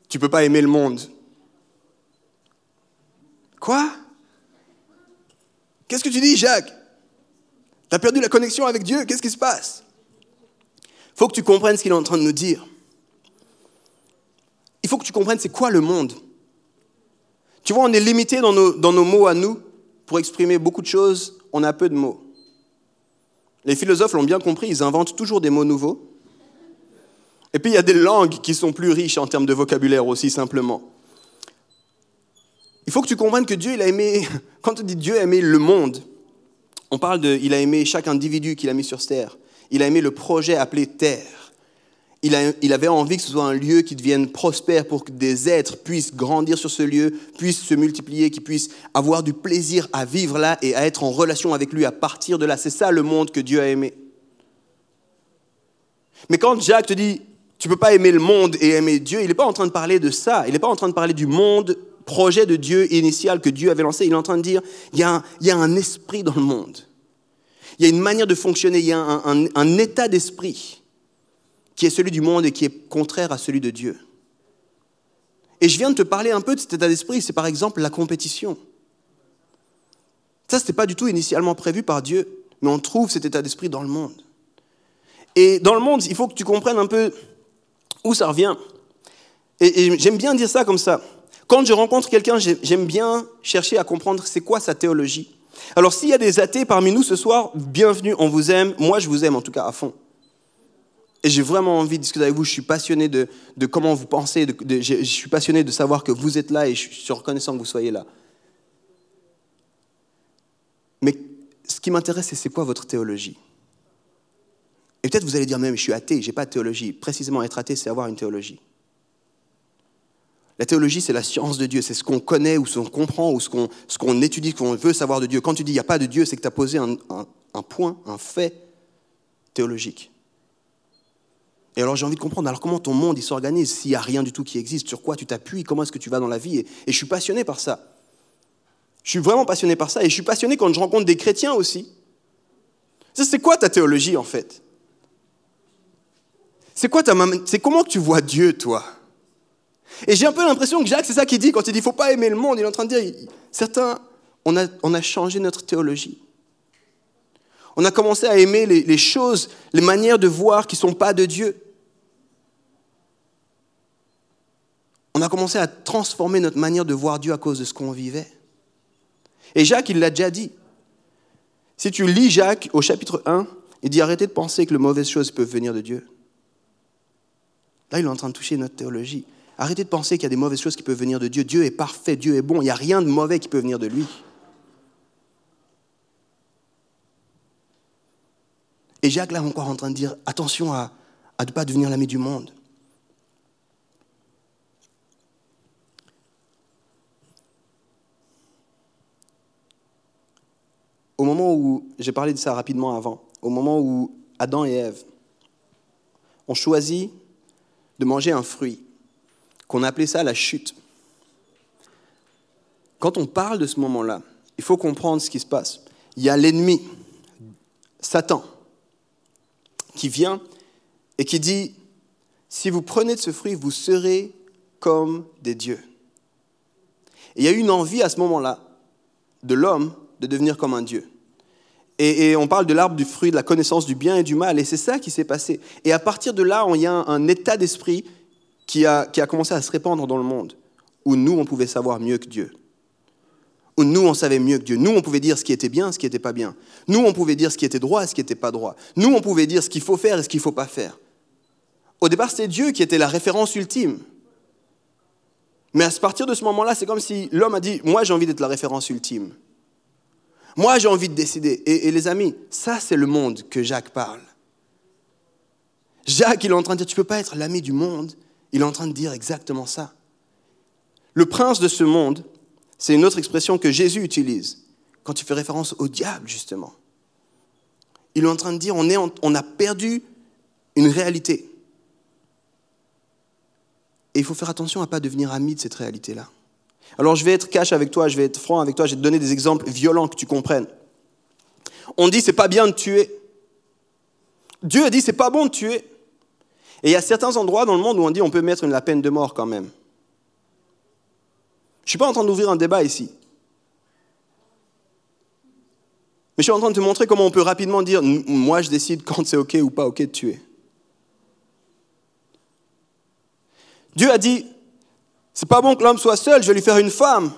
Tu ne peux pas aimer le monde. Quoi? Qu'est-ce que tu dis, Jacques? Tu as perdu la connexion avec Dieu? Qu'est-ce qui se passe? Il faut que tu comprennes ce qu'il est en train de nous dire. Il faut que tu comprennes c'est quoi le monde. Tu vois, on est limité dans nos, dans nos mots à nous pour exprimer beaucoup de choses, on a peu de mots. Les philosophes l'ont bien compris, ils inventent toujours des mots nouveaux. Et puis il y a des langues qui sont plus riches en termes de vocabulaire aussi simplement. Il faut que tu comprennes que Dieu, a aimé, quand on dit Dieu a aimé le monde, on parle de, il a aimé chaque individu qu'il a mis sur terre. Il a aimé le projet appelé terre il, avait envie que ce soit un lieu qui devienne prospère pour que des êtres puissent grandir sur ce lieu, puissent se multiplier, qui puissent avoir du plaisir à vivre là et à être en relation avec lui à partir de là. C'est ça le monde que Dieu a aimé. Mais quand Jacques te dit, tu ne peux pas aimer le monde et aimer Dieu, il n'est pas en train de parler de ça. Il n'est pas en train de parler du monde, projet de Dieu initial que Dieu avait lancé. Il est en train de dire, il y a un, esprit dans le monde. Il y a une manière de fonctionner, il y a un état d'esprit qui est celui du monde et qui est contraire à celui de Dieu. Et je viens de te parler un peu de cet état d'esprit, c'est par exemple la compétition. Ça, ce n'était pas du tout initialement prévu par Dieu, mais on trouve cet état d'esprit dans le monde. Et dans le monde, il faut que tu comprennes un peu où ça revient. Et, et j'aime bien dire ça comme ça. Quand je rencontre quelqu'un, j'aime bien chercher à comprendre c'est quoi sa théologie. Alors s'il y a des athées parmi nous ce soir, bienvenue, on vous aime. Moi, je vous aime en tout cas à fond. Et j'ai vraiment envie de discuter avec vous. Je suis passionné de, comment vous pensez. je, suis passionné de savoir que vous êtes là et je suis reconnaissant que vous soyez là. Mais ce qui m'intéresse, c'est c'est quoi votre théologie? Et peut-être vous allez dire même, je suis athée, je n'ai pas de théologie. Précisément, être athée, c'est avoir une théologie. La théologie, c'est la science de Dieu. C'est ce qu'on connaît ou ce qu'on comprend ou ce qu'on, ce étudie, ce qu'on veut savoir de Dieu. Quand tu dis il n'y a pas de Dieu, c'est que tu as posé un point, un fait théologique. Et alors j'ai envie de comprendre, alors comment ton monde il s'organise s'il n'y a rien du tout qui existe? Sur quoi tu t'appuies? Comment est-ce que tu vas dans la vie? Et, je suis passionné par ça. Je suis vraiment passionné par ça et je suis passionné quand je rencontre des chrétiens aussi. C'est quoi ta théologie en fait? C'est quoi ta C'est comment tu vois Dieu toi? Et j'ai un peu l'impression que Jacques c'est ça qu'il dit quand il dit faut pas aimer le monde. Il est en train de dire certains on a, on a changé notre théologie. On a commencé à aimer les, choses, les manières de voir qui ne sont pas de Dieu. On a commencé à transformer notre manière de voir Dieu à cause de ce qu'on vivait. Et Jacques, il l'a déjà dit. Si tu lis Jacques au chapitre 1, il dit arrêtez de penser que les mauvaises choses peuvent venir de Dieu. Là, il est en train de toucher notre théologie. Arrêtez de penser qu'il y a des mauvaises choses qui peuvent venir de Dieu. Dieu est parfait, Dieu est bon, il n'y a rien de mauvais qui peut venir de lui. Et Jacques, là, encore en train de dire attention à, ne pas devenir l'ami du monde. Au moment où, j'ai parlé de ça rapidement avant, au moment où Adam et Ève ont choisi de manger un fruit, qu'on appelait ça la chute. Quand on parle de ce moment-là, il faut comprendre ce qui se passe. Il y a l'ennemi, Satan, qui vient et qui dit, si vous prenez de ce fruit, vous serez comme des dieux. Et il y a eu une envie à ce moment-là de l'homme de devenir comme un dieu. Et, on parle de l'arbre du fruit de la connaissance du bien et du mal. Et c'est ça qui s'est passé. Et à partir de là, il y a un, état d'esprit qui a, qui a commencé à se répandre dans le monde, où nous, on pouvait savoir mieux que Dieu. Nous, on savait mieux que Dieu. Nous, on pouvait dire ce qui était bien, ce qui n'était pas bien. Nous, on pouvait dire ce qui était droit, ce qui n'était pas droit. Nous, on pouvait dire ce qu'il faut faire et ce qu'il ne faut pas faire. Au départ, c'était Dieu qui était la référence ultime. Mais à partir de ce moment-là, c'est comme si l'homme a dit, moi j'ai envie d'être la référence ultime. Moi, j'ai envie de décider. Et, les amis, ça, c'est le monde que Jacques parle. Jacques, il est en train de dire, tu ne peux pas être l'ami du monde. Il est en train de dire exactement ça. Le prince de ce monde, c'est une autre expression que Jésus utilise quand il fait référence au diable, justement. Il est en train de dire, on, a perdu une réalité. Et il faut faire attention à ne pas devenir ami de cette réalité-là. Alors je vais être cash avec toi, je vais être franc avec toi, je vais te donner des exemples violents que tu comprennes. On dit c'est pas bien de tuer. Dieu a dit c'est pas bon de tuer. Et il y a certains endroits dans le monde où on dit on peut mettre la peine de mort quand même. Je ne suis pas en train d'ouvrir un débat ici. Mais je suis en train de te montrer comment on peut rapidement dire moi je décide quand c'est OK ou pas OK de tuer. Dieu a dit c'est pas bon que l'homme soit seul, je vais lui faire une femme.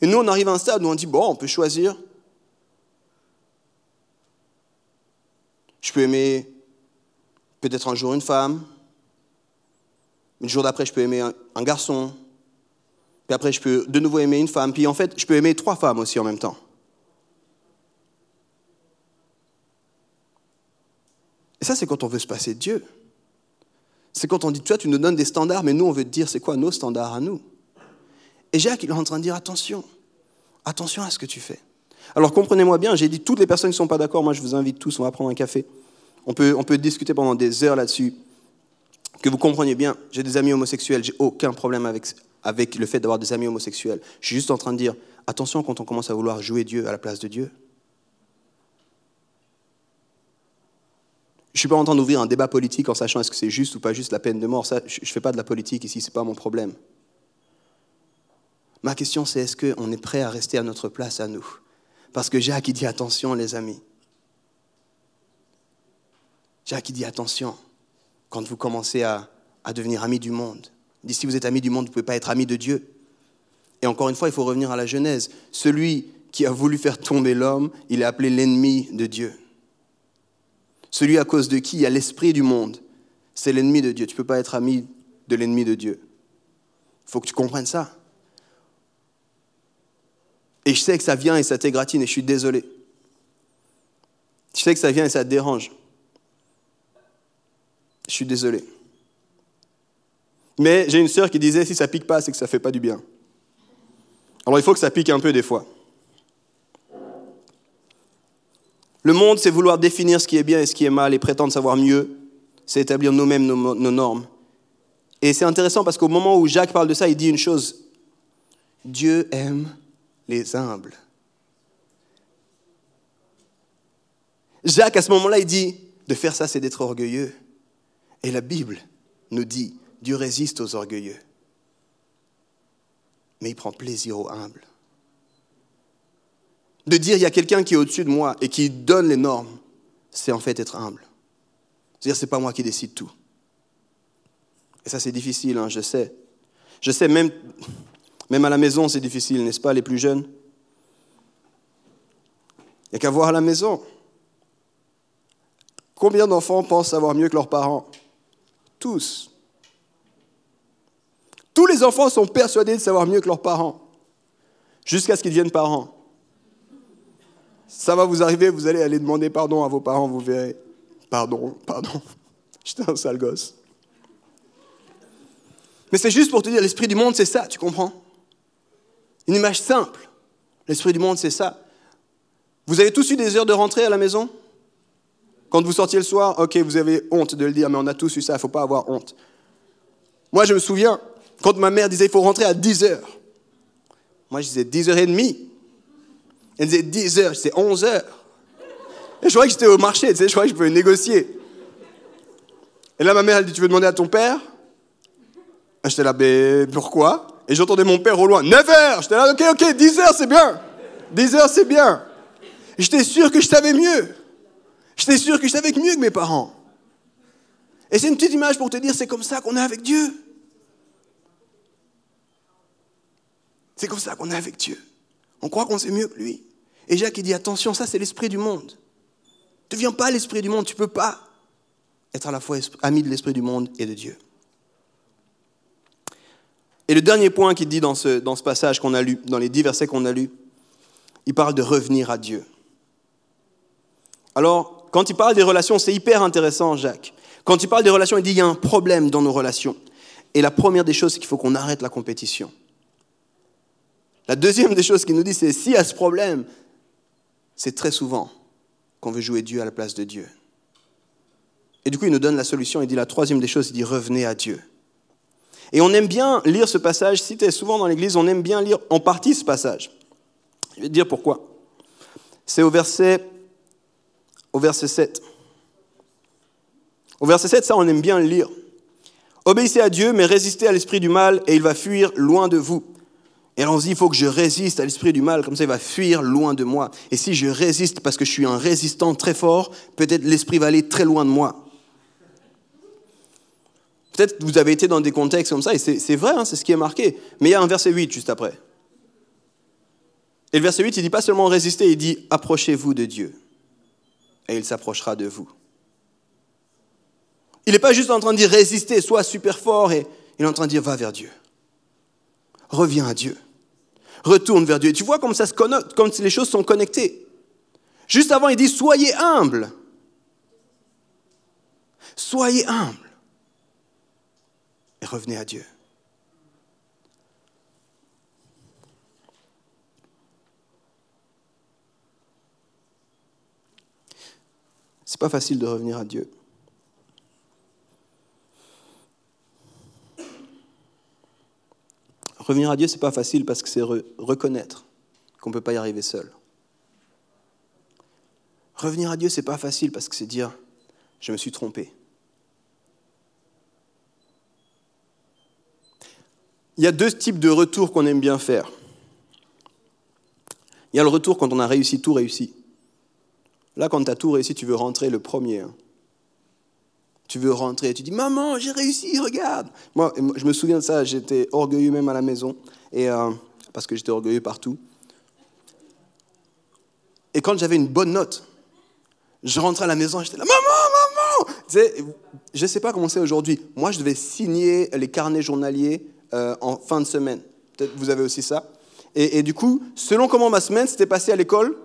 Et nous, on arrive à un stade où on dit, bon, on peut choisir. Je peux aimer peut-être un jour une femme, le jour d'après, je peux aimer un, garçon, puis après, je peux de nouveau aimer une femme, puis en fait, je peux aimer trois femmes aussi en même temps. Et ça, c'est quand on veut se passer de Dieu. C'est quand on dit, toi, tu nous donnes des standards, mais nous, on veut te dire, c'est quoi nos standards à nous? Et Jacques, il est en train de dire, attention, attention à ce que tu fais. Alors comprenez-moi bien, j'ai dit, toutes les personnes qui ne sont pas d'accord, moi, je vous invite tous, on va prendre un café. On peut, on peut discuter pendant des heures là-dessus. Que vous compreniez bien, j'ai des amis homosexuels, j'ai aucun problème avec, avec le fait d'avoir des amis homosexuels. Je suis juste en train de dire, attention quand on commence à vouloir jouer Dieu à la place de Dieu. Je ne suis pas en train d'ouvrir un débat politique en sachant est-ce que c'est juste ou pas juste la peine de mort. Je ne fais pas de la politique ici, ce n'est pas mon problème. Ma question, c'est est-ce qu'on est prêt à rester à notre place à nous? Parce que Jacques, dit attention, les amis. Jacques, dit attention quand vous commencez à, à devenir amis du monde. Il si vous êtes amis du monde, vous ne pouvez pas être amis de Dieu. Et encore une fois, il faut revenir à la Genèse. Celui qui a voulu faire tomber l'homme, il est appelé l'ennemi de Dieu. Celui à cause de qui il y a l'esprit du monde, c'est l'ennemi de Dieu. Tu ne peux pas être ami de l'ennemi de Dieu. Il faut que tu comprennes ça. Et je sais que ça vient et ça t'égratine et je suis désolé. Je sais que ça vient et ça te dérange. Je suis désolé. Mais j'ai une sœur qui disait si ça pique pas, c'est que ça fait pas du bien. Alors il faut que ça pique un peu des fois. Le monde, c'est vouloir définir ce qui est bien et ce qui est mal et prétendre savoir mieux. C'est établir nous-mêmes nos, normes. Et c'est intéressant parce qu'au moment où Jacques parle de ça, il dit une chose. Dieu aime les humbles. Jacques, à ce moment-là, il dit, de faire ça, c'est d'être orgueilleux. Et la Bible nous dit, Dieu résiste aux orgueilleux. Mais il prend plaisir aux humbles de dire il y a quelqu'un qui est au-dessus de moi et qui donne les normes, c'est en fait être humble. C'est-à-dire c'est pas moi qui décide tout. Et ça c'est difficile, hein, je sais. Je sais même, même à la maison c'est difficile, n'est-ce pas, les plus jeunes? Il n'y a qu'à voir à la maison. Combien d'enfants pensent savoir mieux que leurs parents? Tous. Tous les enfants sont persuadés de savoir mieux que leurs parents, jusqu'à ce qu'ils deviennent parents. Ça va vous arriver, vous allez aller demander pardon à vos parents, vous verrez. Pardon, pardon. J'étais un sale gosse. Mais c'est juste pour te dire, l'esprit du monde, c'est ça, tu comprends? Une image simple. L'esprit du monde, c'est ça. Vous avez tous eu des heures de rentrée à la maison? Quand vous sortiez le soir, ok, vous avez honte de le dire, mais on a tous eu ça, il ne faut pas avoir honte. Moi, je me souviens, quand ma mère disait, il faut rentrer à 10 heures. Moi, je disais 10h30. Elle disait 10 heures, c'est 11 heures. Et je croyais que j'étais au marché, tu sais, je croyais que je pouvais négocier. Et là, ma mère, elle dit, tu veux demander à ton père? J'étais là, mais pourquoi? Et j'entendais mon père au loin, 9 heures J'étais là, ok, ok, 10 heures, c'est bien. 10 heures, c'est bien. J'étais sûr que je savais mieux. J'étais sûr que je savais mieux que mes parents. Et c'est une petite image pour te dire, c'est comme ça qu'on est avec Dieu. C'est comme ça qu'on est avec Dieu. On croit qu'on sait mieux que lui. Et Jacques il dit, attention, ça c'est l'esprit du monde. Ne deviens pas l'esprit du monde, tu ne peux pas être à la fois ami de l'esprit du monde et de Dieu. Et le dernier point qu'il dit dans ce, dans ce passage qu'on a lu, dans les dix versets qu'on a lus, il parle de revenir à Dieu. Alors, quand il parle des relations, c'est hyper intéressant, Jacques. Quand il parle des relations, il dit qu'il y a un problème dans nos relations. Et la première des choses, c'est qu'il faut qu'on arrête la compétition. La deuxième des choses qu'il nous dit, c'est y a ce problème, c'est très souvent qu'on veut jouer Dieu à la place de Dieu. Et du coup, il nous donne la solution. Il dit la troisième des choses, il dit revenez à Dieu. Et on aime bien lire ce passage. Si tu es souvent dans l'église, on aime bien lire en partie ce passage. Je vais te dire pourquoi. C'est au verset, au verset 7. Au verset 7, ça, on aime bien le lire. Obéissez à Dieu, mais résistez à l'esprit du mal, et il va fuir loin de vous. Et alors on se dit, il faut que je résiste à l'esprit du mal, comme ça il va fuir loin de moi. Et si je résiste parce que je suis un résistant très fort, peut-être l'esprit va aller très loin de moi. Peut-être que vous avez été dans des contextes comme ça, et c'est vrai, hein, c'est ce qui est marqué. Mais il y a un verset 8 juste après. Et le verset 8, il dit pas seulement résister, il dit approchez-vous de Dieu, et il s'approchera de vous. Il n'est pas juste en train de dire résister, sois super fort, et il est en train de dire va vers Dieu. Reviens à Dieu. Retourne vers Dieu. Tu vois comme, ça se connecte, comme les choses sont connectées. Juste avant, il dit soyez humble. Soyez humble. Et revenez à Dieu. C'est pas facile de revenir à Dieu. Revenir à Dieu, ce n'est pas facile parce que c'est reconnaître qu'on ne peut pas y arriver seul. Revenir à Dieu, ce n'est pas facile parce que c'est dire je me suis trompé. Il y a deux types de retours qu'on aime bien faire. Il y a le retour quand on a réussi, tout réussi. Là, quand tu as tout réussi, tu veux rentrer le premier. Hein tu veux rentrer, tu dis Maman, j'ai réussi, regarde. Moi, je me souviens de ça, j'étais orgueilleux même à la maison, et, euh, parce que j'étais orgueilleux partout. Et quand j'avais une bonne note, je rentrais à la maison, j'étais là Maman, maman Je ne sais pas comment c'est aujourd'hui. Moi, je devais signer les carnets journaliers euh, en fin de semaine. Peut-être vous avez aussi ça. Et, du coup, selon comment ma semaine s'était passée à l'école,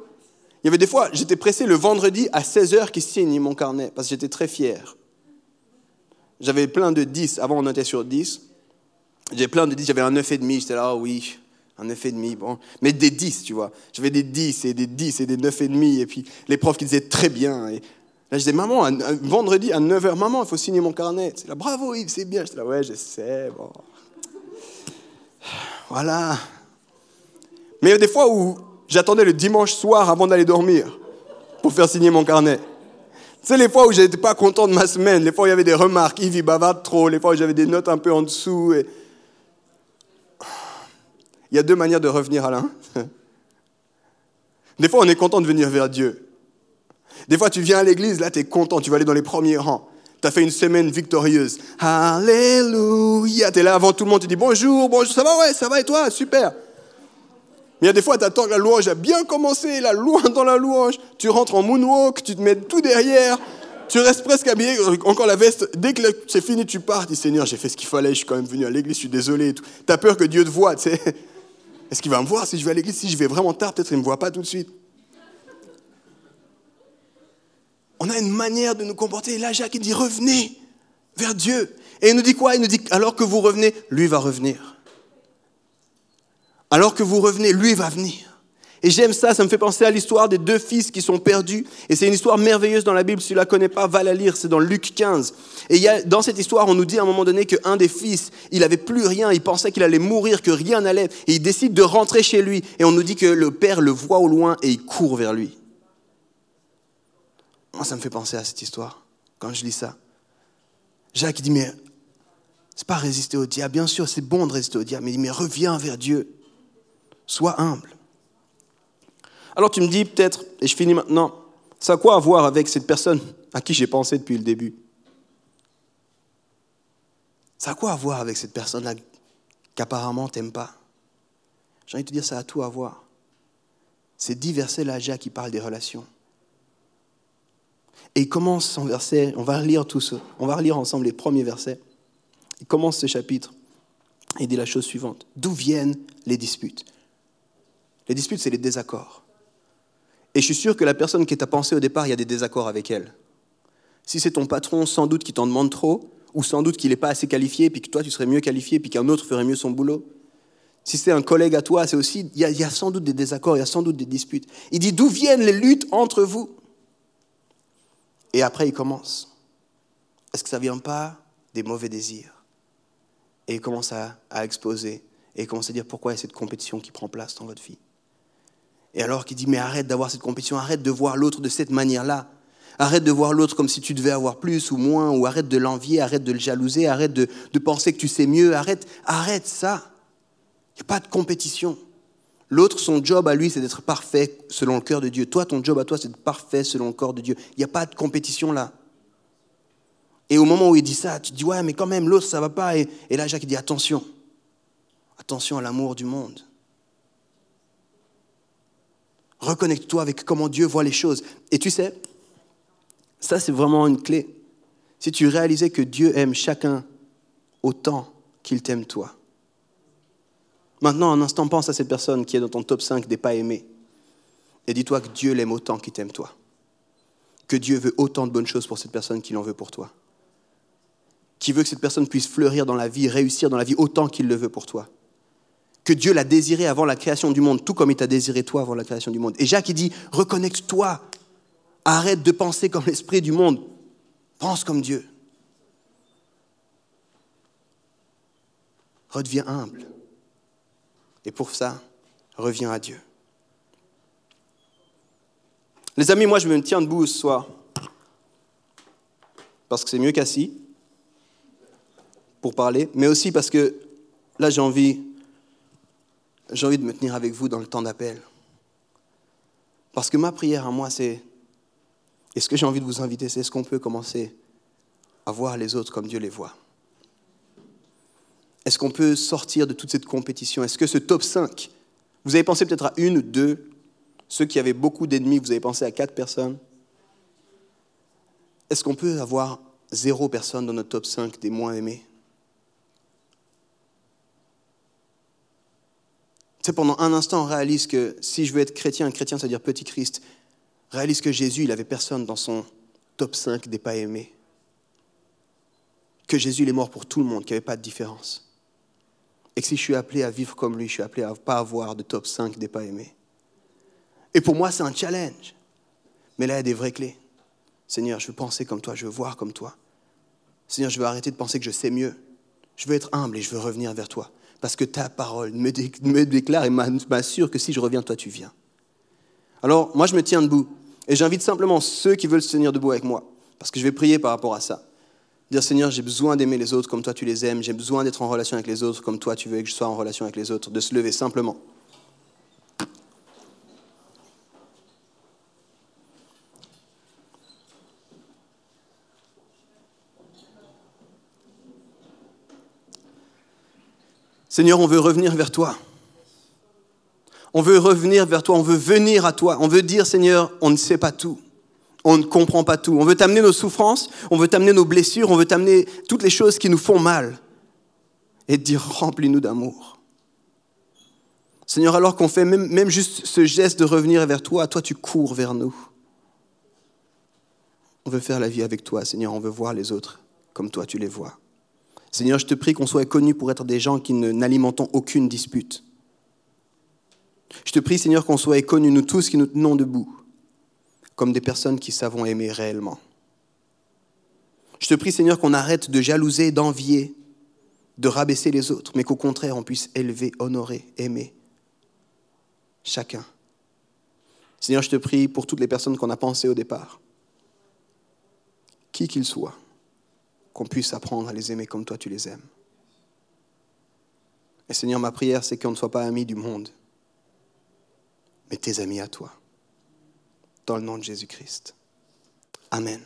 il y avait des fois, j'étais pressé le vendredi à 16h qu'ils signent mon carnet, parce que j'étais très fier. J'avais plein de 10. Avant, on était sur 10. J'avais plein de 10. J'avais un 9,5. J'étais là, oh oui, un 9,5. Bon. Mais des 10, tu vois. J'avais des 10 et des 10 et des 9,5. Et puis les profs qui disaient très bien. Et là, je disais, maman, un, vendredi à 9h, maman, il faut signer mon carnet. C'est là, bravo Yves, c'est bien. J'étais là, ouais, je sais. Bon. Voilà. Mais il y a des fois où j'attendais le dimanche soir avant d'aller dormir pour faire signer mon carnet. C'est les fois où j'étais pas content de ma semaine, les fois où il y avait des remarques, Yves il bavarde trop, les fois où j'avais des notes un peu en dessous. Il y a deux manières de revenir, Alain. Des fois, on est content de venir vers Dieu. Des fois, tu viens à l'église, là, tu es content, tu vas aller dans les premiers rangs. Tu as fait une semaine victorieuse. Alléluia. Tu es là avant tout le monde, tu dis bonjour, bonjour, ça va, ouais, ça va et toi, super. Mais il y a des fois, tu attends que la louange a bien commencé, la loin dans la louange, tu rentres en moonwalk, tu te mets tout derrière, tu restes presque habillé, encore la veste, dès que c'est fini, tu pars, tu dis Seigneur, j'ai fait ce qu'il fallait, je suis quand même venu à l'église, je suis désolé. Tu as peur que Dieu te voie, tu sais. Est-ce qu'il va me voir si je vais à l'église? Si je vais vraiment tard, peut-être qu'il ne me voit pas tout de suite. On a une manière de nous comporter. Et là, Jacques, il dit revenez vers Dieu. Et il nous dit quoi? Il nous dit alors que vous revenez, lui va revenir. Alors que vous revenez, lui va venir. Et j'aime ça, ça me fait penser à l'histoire des deux fils qui sont perdus. Et c'est une histoire merveilleuse dans la Bible. Si tu ne la connais pas, va la lire. C'est dans Luc 15. Et dans cette histoire, on nous dit à un moment donné qu'un des fils, il n'avait plus rien. Il pensait qu'il allait mourir, que rien n'allait. Et il décide de rentrer chez lui. Et on nous dit que le père le voit au loin et il court vers lui. Moi, ça me fait penser à cette histoire quand je lis ça. Jacques dit, mais c'est pas résister au diable. Bien sûr, c'est bon de résister au diable. Mais il dit, mais reviens vers Dieu. Sois humble. Alors tu me dis peut-être, et je finis maintenant, ça a quoi à voir avec cette personne à qui j'ai pensé depuis le début? Ça a quoi à voir avec cette personne-là qu'apparemment t'aimes pas? J'ai envie de te dire, ça a tout à voir. C'est dix versets-là qui parlent des relations. Et il commence son verset, on va relire tout ça, on va relire ensemble les premiers versets. Il commence ce chapitre et dit la chose suivante. D'où viennent les disputes? Les disputes, c'est les désaccords. Et je suis sûr que la personne qui t'a pensé au départ, il y a des désaccords avec elle. Si c'est ton patron, sans doute qui t'en demande trop, ou sans doute qu'il n'est pas assez qualifié, puis que toi tu serais mieux qualifié, puis qu'un autre ferait mieux son boulot. Si c'est un collègue à toi, c'est aussi, il y, a, sans doute des désaccords, il y a sans doute des disputes. Il dit d'où viennent les luttes entre vous? Et après il commence. Est-ce que ça ne vient pas des mauvais désirs? Et il commence à, à exposer, et il commence à dire pourquoi il y a cette compétition qui prend place dans votre vie? Et alors qu'il dit, mais arrête d'avoir cette compétition, arrête de voir l'autre de cette manière-là. Arrête de voir l'autre comme si tu devais avoir plus ou moins, ou arrête de l'envier, arrête de le jalouser, arrête de, de, penser que tu sais mieux, arrête, arrête ça. Il n'y a pas de compétition. L'autre, son job à lui, c'est d'être parfait selon le cœur de Dieu. Toi, ton job à toi, c'est d'être parfait selon le corps de Dieu. Il n'y a pas de compétition là. Et au moment où il dit ça, tu te dis, ouais, mais quand même, l'autre, ça va pas. Et, et là, Jacques dit, attention. Attention à l'amour du monde. Reconnecte-toi avec comment Dieu voit les choses. Et tu sais, ça c'est vraiment une clé. Si tu réalisais que Dieu aime chacun autant qu'il t'aime toi. Maintenant, un instant, pense à cette personne qui est dans ton top 5 des pas aimés. Et dis-toi que Dieu l'aime autant qu'il t'aime toi. Que Dieu veut autant de bonnes choses pour cette personne qu'il en veut pour toi. Qui veut que cette personne puisse fleurir dans la vie, réussir dans la vie autant qu'il le veut pour toi que Dieu l'a désiré avant la création du monde, tout comme il t'a désiré toi avant la création du monde. Et Jacques, il dit, reconnecte-toi, arrête de penser comme l'esprit du monde, pense comme Dieu. Redeviens humble. Et pour ça, reviens à Dieu. Les amis, moi je me tiens debout ce soir, parce que c'est mieux qu'assis, pour parler, mais aussi parce que là j'ai envie j'ai envie de me tenir avec vous dans le temps d'appel. Parce que ma prière à moi, c'est, et ce que j'ai envie de vous inviter, c'est est-ce qu'on peut commencer à voir les autres comme Dieu les voit? Est-ce qu'on peut sortir de toute cette compétition? Est-ce que ce top 5, vous avez pensé peut-être à une, deux, ceux qui avaient beaucoup d'ennemis, vous avez pensé à quatre personnes? Est-ce qu'on peut avoir zéro personne dans notre top 5 des moins aimés? Sais, pendant un instant, on réalise que si je veux être chrétien, chrétien, c'est-à-dire petit Christ, réalise que Jésus, il n'avait personne dans son top 5 des pas aimés. Que Jésus, il est mort pour tout le monde, qu'il n'y avait pas de différence. Et que si je suis appelé à vivre comme lui, je suis appelé à ne pas avoir de top 5 des pas aimés. Et pour moi, c'est un challenge. Mais là, il y a des vraies clés. Seigneur, je veux penser comme toi, je veux voir comme toi. Seigneur, je veux arrêter de penser que je sais mieux. Je veux être humble et je veux revenir vers toi parce que ta parole me, déclare et m'assure que si je reviens, toi tu viens. Alors, moi je me tiens debout et j'invite simplement ceux qui veulent se tenir debout avec moi, parce que je vais prier par rapport à ça. Dire Seigneur, j'ai besoin d'aimer les autres comme toi tu les aimes, j'ai besoin d'être en relation avec les autres comme toi tu veux que je sois en relation avec les autres, de se lever simplement. Seigneur, on veut revenir vers toi. On veut revenir vers toi, on veut venir à toi. On veut dire, Seigneur, on ne sait pas tout. On ne comprend pas tout. On veut t'amener nos souffrances, on veut t'amener nos blessures, on veut t'amener toutes les choses qui nous font mal. Et dire, remplis-nous d'amour. Seigneur, alors qu'on fait même, même juste ce geste de revenir vers toi, toi tu cours vers nous. On veut faire la vie avec toi, Seigneur, on veut voir les autres comme toi tu les vois. Seigneur, je te prie qu'on soit connus pour être des gens qui n'alimentons aucune dispute. Je te prie, Seigneur, qu'on soit connus, nous tous, qui nous tenons debout, comme des personnes qui savons aimer réellement. Je te prie, Seigneur, qu'on arrête de jalouser, d'envier, de rabaisser les autres, mais qu'au contraire, on puisse élever, honorer, aimer chacun. Seigneur, je te prie pour toutes les personnes qu'on a pensées au départ, qui qu'ils soient qu'on puisse apprendre à les aimer comme toi tu les aimes. Et Seigneur, ma prière, c'est qu'on ne soit pas amis du monde, mais tes amis à toi. dans le nom de Jésus-Christ. Amen.